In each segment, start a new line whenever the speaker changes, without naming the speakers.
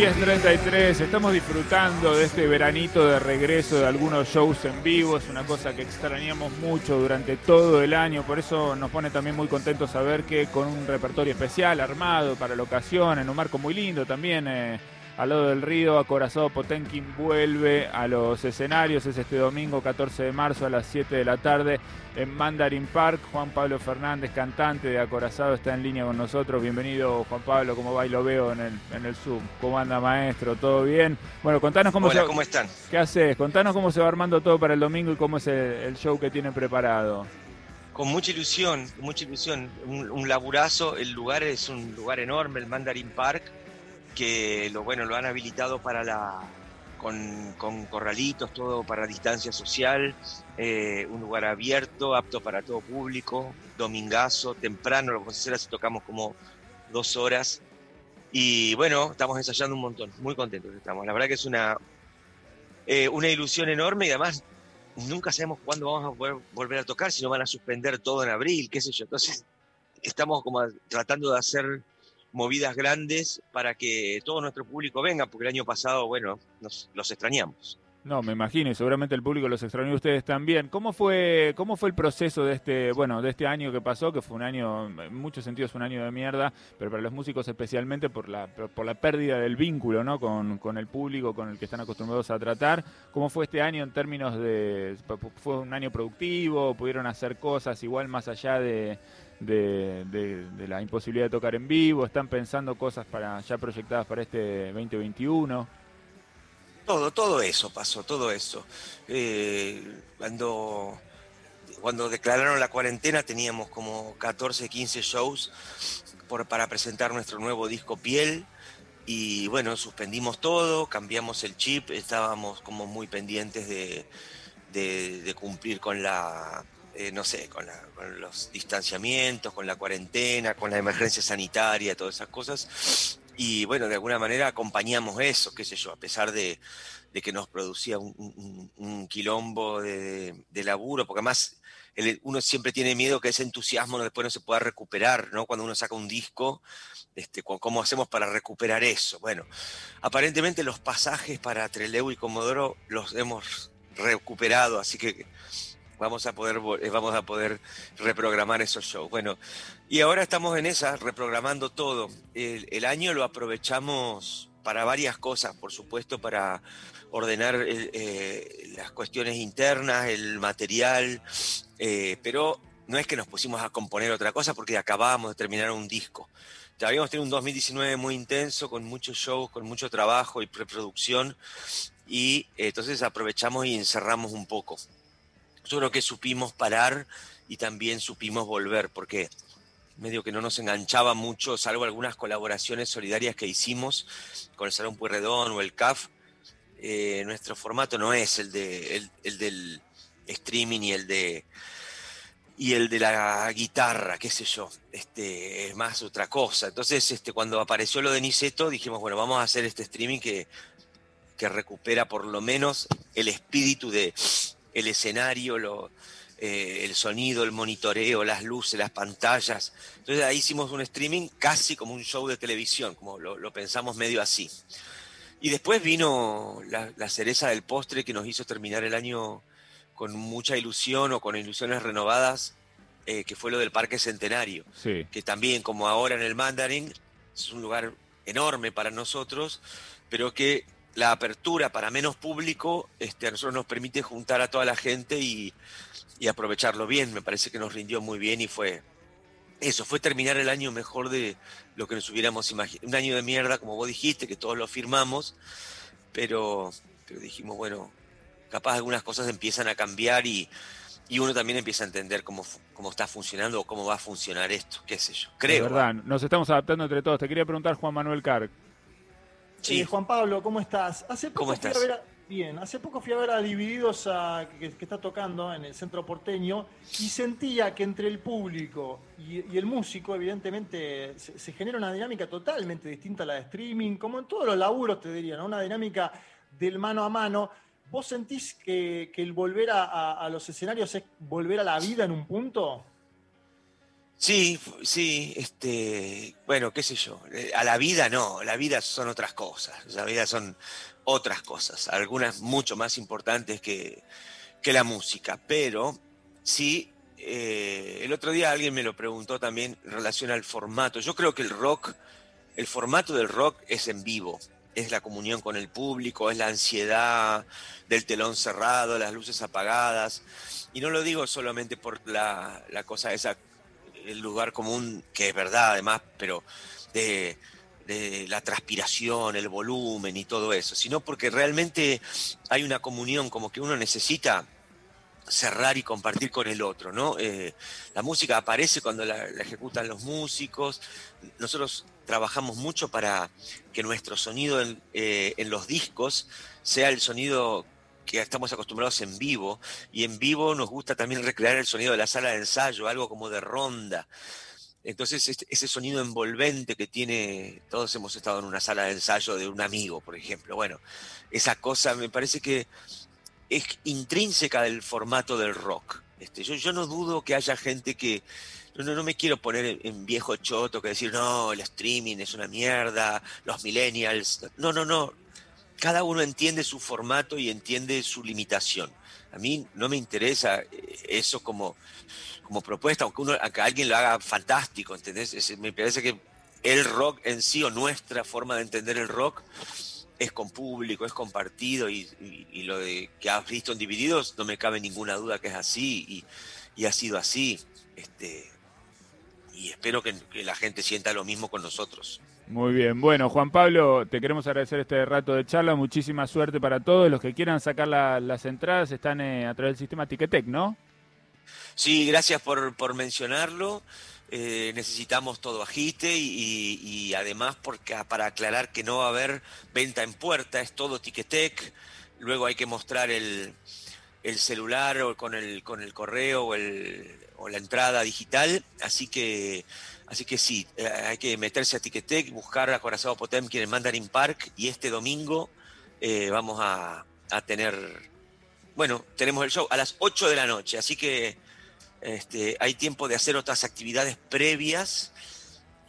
10.33, estamos disfrutando de este veranito de regreso de algunos shows en vivo, es una cosa que extrañamos mucho durante todo el año, por eso nos pone también muy contentos saber que con un repertorio especial armado para la ocasión, en un marco muy lindo también, eh, al lado del río, Acorazado Potenkin vuelve a los escenarios, es este domingo 14 de marzo a las 7 de la tarde en Mandarin Park, Juan Pablo Fernández, cantante de Acorazado, está en línea con nosotros, bienvenido Juan Pablo, ¿cómo va? Y lo veo en el, en el Zoom, ¿cómo anda maestro? ¿Todo bien? Bueno, contanos cómo
Hola,
se...
¿cómo están?
¿Qué haces? Contanos cómo se va armando todo para el domingo y cómo es el, el show que tienen preparado.
Con mucha ilusión, con mucha ilusión. Un, un laburazo, el lugar es un lugar enorme, el Mandarin Park, que lo bueno lo han habilitado para la con, corralitos, todo para distancia social, eh, un lugar abierto, apto para todo público, domingazo, temprano, lo a hacer así tocamos como dos horas. Y bueno, estamos ensayando un montón, muy contentos estamos. La verdad que es una, eh, una ilusión enorme y además nunca sabemos cuándo vamos a volver a tocar, si no van a suspender todo en abril, qué sé yo. Entonces, estamos como tratando de hacer movidas grandes para que todo nuestro público venga, porque el año pasado, bueno, nos, los extrañamos.
No, me imagino, y seguramente el público los extrañó ustedes también. ¿Cómo fue, cómo fue el proceso de este, bueno, de este año que pasó, que fue un año, en muchos sentidos un año de mierda, pero para los músicos especialmente por la, por la pérdida del vínculo, ¿no? Con, con el público, con el que están acostumbrados a tratar. ¿Cómo fue este año en términos de, fue un año productivo? ¿Pudieron hacer cosas igual más allá de, de, de, de la imposibilidad de tocar en vivo? ¿Están pensando cosas para ya proyectadas para este 2021?
Todo, todo eso pasó, todo eso. Eh, cuando, cuando declararon la cuarentena teníamos como 14, 15 shows por, para presentar nuestro nuevo disco Piel. Y bueno, suspendimos todo, cambiamos el chip, estábamos como muy pendientes de, cumplir con la, eh, no sé, con, la, con, los distanciamientos, con la cuarentena, con la emergencia sanitaria, todas esas cosas. Y bueno, de alguna manera acompañamos eso, qué sé yo, a pesar de, que nos producía un, quilombo de, laburo, porque además uno siempre tiene miedo que ese entusiasmo después no se pueda recuperar, ¿no? Cuando uno saca un disco, este, ¿cómo hacemos para recuperar eso? Bueno, aparentemente los pasajes para Trelew y Comodoro los hemos recuperado, así que vamos a poder vamos a poder reprogramar esos shows. Bueno, y ahora estamos en esa, reprogramando todo. El, año lo aprovechamos para varias cosas, por supuesto, para ordenar eh, las cuestiones internas, el material, eh, pero no es que nos pusimos a componer otra cosa porque acabábamos de terminar un disco. Ya habíamos tenido un 2019 muy intenso, con muchos shows, con mucho trabajo y preproducción, y eh, entonces aprovechamos y encerramos un poco yo creo que supimos parar y también supimos volver, porque medio que no nos enganchaba mucho, salvo algunas colaboraciones solidarias que hicimos con el Salón Pueyrredón o el CAF. Eh, nuestro formato no es el, de, el, el, del streaming y el de y el de la guitarra, qué sé yo, este, es más otra cosa. Entonces, este, cuando apareció lo de Niceto, dijimos, bueno, vamos a hacer este streaming que, que recupera por lo menos el espíritu de, el escenario, lo, eh, el sonido, el monitoreo, las luces, las pantallas. Entonces ahí hicimos un streaming casi como un show de televisión, como lo, lo pensamos medio así. Y después vino la, la, cereza del postre que nos hizo terminar el año con mucha ilusión o con ilusiones renovadas, eh, que fue lo del Parque Centenario,
sí.
que también como ahora en el Mandarin es un lugar enorme para nosotros, pero que la apertura para menos público este, a nosotros nos permite juntar a toda la gente y, y, aprovecharlo bien. Me parece que nos rindió muy bien y fue eso, fue terminar el año mejor de lo que nos hubiéramos imaginado. Un año de mierda, como vos dijiste, que todos lo firmamos, pero, pero dijimos, bueno, capaz algunas cosas empiezan a cambiar y, y uno también empieza a entender cómo, cómo está funcionando o cómo va a funcionar esto, qué sé yo. Creo.
Es verdad, nos estamos adaptando entre todos. Te quería preguntar, Juan Manuel Carr,
Sí. Eh, Juan Pablo, ¿cómo estás? Hace poco
¿Cómo estás?
Fui a ver a, Bien, hace poco fui a ver a Divididos a- que, que está tocando en el centro porteño y sentía que entre el público y, y el músico, evidentemente, se, se genera una dinámica totalmente distinta a la de streaming, como en todos los laburos, te diría, ¿no? Una dinámica del mano a mano. ¿Vos sentís que, que el volver a, a- a los escenarios es volver a la vida en un punto?
Sí, sí, este, bueno, qué sé yo, eh, a la vida no, la vida son otras cosas, la vida son otras cosas, algunas mucho más importantes que, que la música, pero sí, eh, el otro día alguien me lo preguntó también en relación al formato, yo creo que el rock, el formato del rock es en vivo, es la comunión con el público, es la ansiedad del telón cerrado, las luces apagadas, y no lo digo solamente por la, la cosa esa el lugar común, que es verdad además, pero de, la transpiración, el volumen y todo eso, sino porque realmente hay una comunión como que uno necesita cerrar y compartir con el otro, ¿no? Eh, la música aparece cuando la, la ejecutan los músicos, nosotros trabajamos mucho para que nuestro sonido en, eh, en los discos sea el sonido que estamos acostumbrados en vivo, y en vivo nos gusta también recrear el sonido de la sala de ensayo, algo como de ronda. Entonces, este- ese sonido envolvente que tiene, todos hemos estado en una sala de ensayo de un amigo, por ejemplo. Bueno, esa cosa me parece que es intrínseca del formato del rock. Este, yo, yo no dudo que haya gente que. No, no, no me quiero poner en viejo choto que decir, no, el streaming es una mierda, los millennials. No, no, no. Cada uno entiende su formato y entiende su limitación. A mí no me interesa eh, eso como, como propuesta, aunque, uno, aunque alguien lo haga fantástico, ¿entendés? Me parece que el rock en sí o nuestra forma de entender el rock es con público, es compartido y, lo de que has visto en Divididos no me cabe ninguna duda que es así y, y ha sido así. Este, y espero que, que la gente sienta lo mismo con nosotros.
Muy bien. Bueno, Juan Pablo, te queremos agradecer este rato de charla. Muchísima suerte para todos. Los que quieran sacar la- las entradas están eh, a través del sistema Ticketek, ¿no?
Sí, gracias por, por mencionarlo. Eh, necesitamos todo agite y, y además porque, para aclarar que no va a haber venta en puerta, es todo Ticketek. Luego hay que mostrar el, el celular o con el, con el correo o, el, o la entrada digital. Así que, así que sí, eh, hay que meterse a Ticketek, buscar a Corazado Potemkin en Mandarin Park y este domingo eh, vamos a, a tener, bueno, tenemos el show a las 8 de la noche, así que este, hay tiempo de hacer otras actividades previas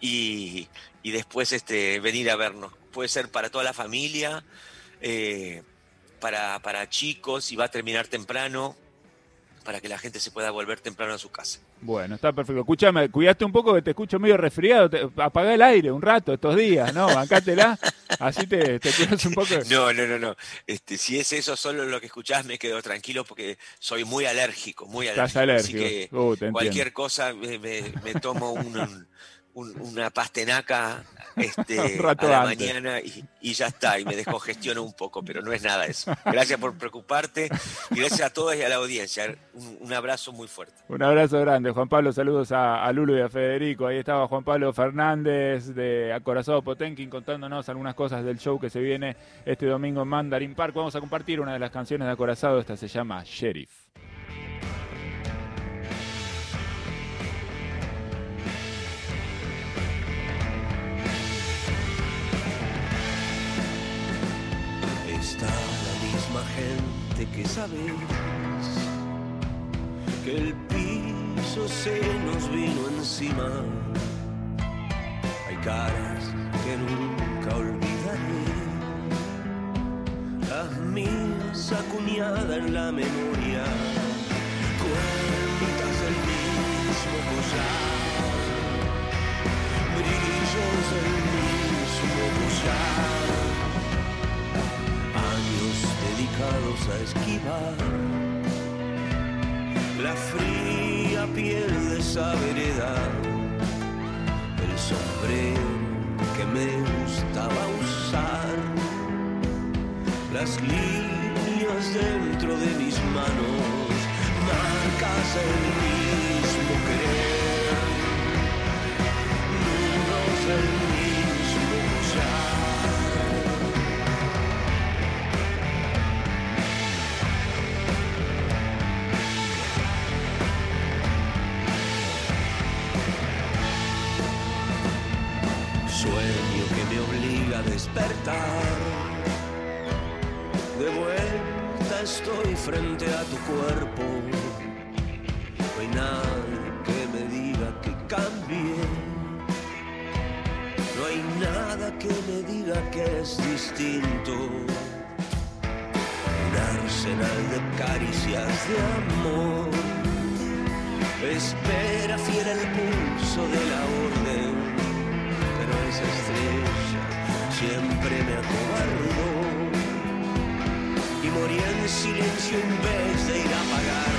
y, y después este, venir a vernos. Puede ser para toda la familia, eh, para, para chicos y va a terminar temprano para que la gente se pueda volver temprano a su casa.
Bueno, está perfecto. Escúchame, cuidaste un poco que te escucho medio resfriado. Te, apagá el aire un rato estos días, ¿no? Bancátela. Así te, te cuidas un poco.
No, no, no, no. Este, si es eso solo lo que escuchás, me quedo tranquilo porque soy muy alérgico, muy
Estás
alérgico.
alérgico.
Así que
Uh,
cualquier cosa me, me- me tomo un- un- una pastenaca este, a la
antes.
mañana y, y ya está, y me descongestiono un poco, pero no es nada eso. Gracias por preocuparte y gracias a todos y a la audiencia. Un, un abrazo muy fuerte.
Un abrazo grande, Juan Pablo. Saludos a, a Lulo y a Federico. Ahí estaba Juan Pablo Fernández de Acorazado Potenkin contándonos algunas cosas del show que se viene este domingo en Mandarin Park. Vamos a compartir una de las canciones de Acorazado. Esta se llama Sheriff.
Que sabes que el piso se nos vino encima. Hay caras que nunca olvidaré. Las mías acuñadas en la memoria. Cuentas del mismo collar. Brillos del mismo collar a esquivar. La fría piel de esa vereda, el sombrero que me gustaba usar, las líneas dentro de mis manos, marcas del mismo querer, nudos del despertar. De vuelta estoy frente a tu cuerpo. No hay nada que me diga que cambie. No hay nada que me diga que es distinto. Un arsenal de caricias de amor. Espera fiel el pulso de la orden, pero esa estrella siempre me acobardó y morí en silencio en vez de ir a apagar.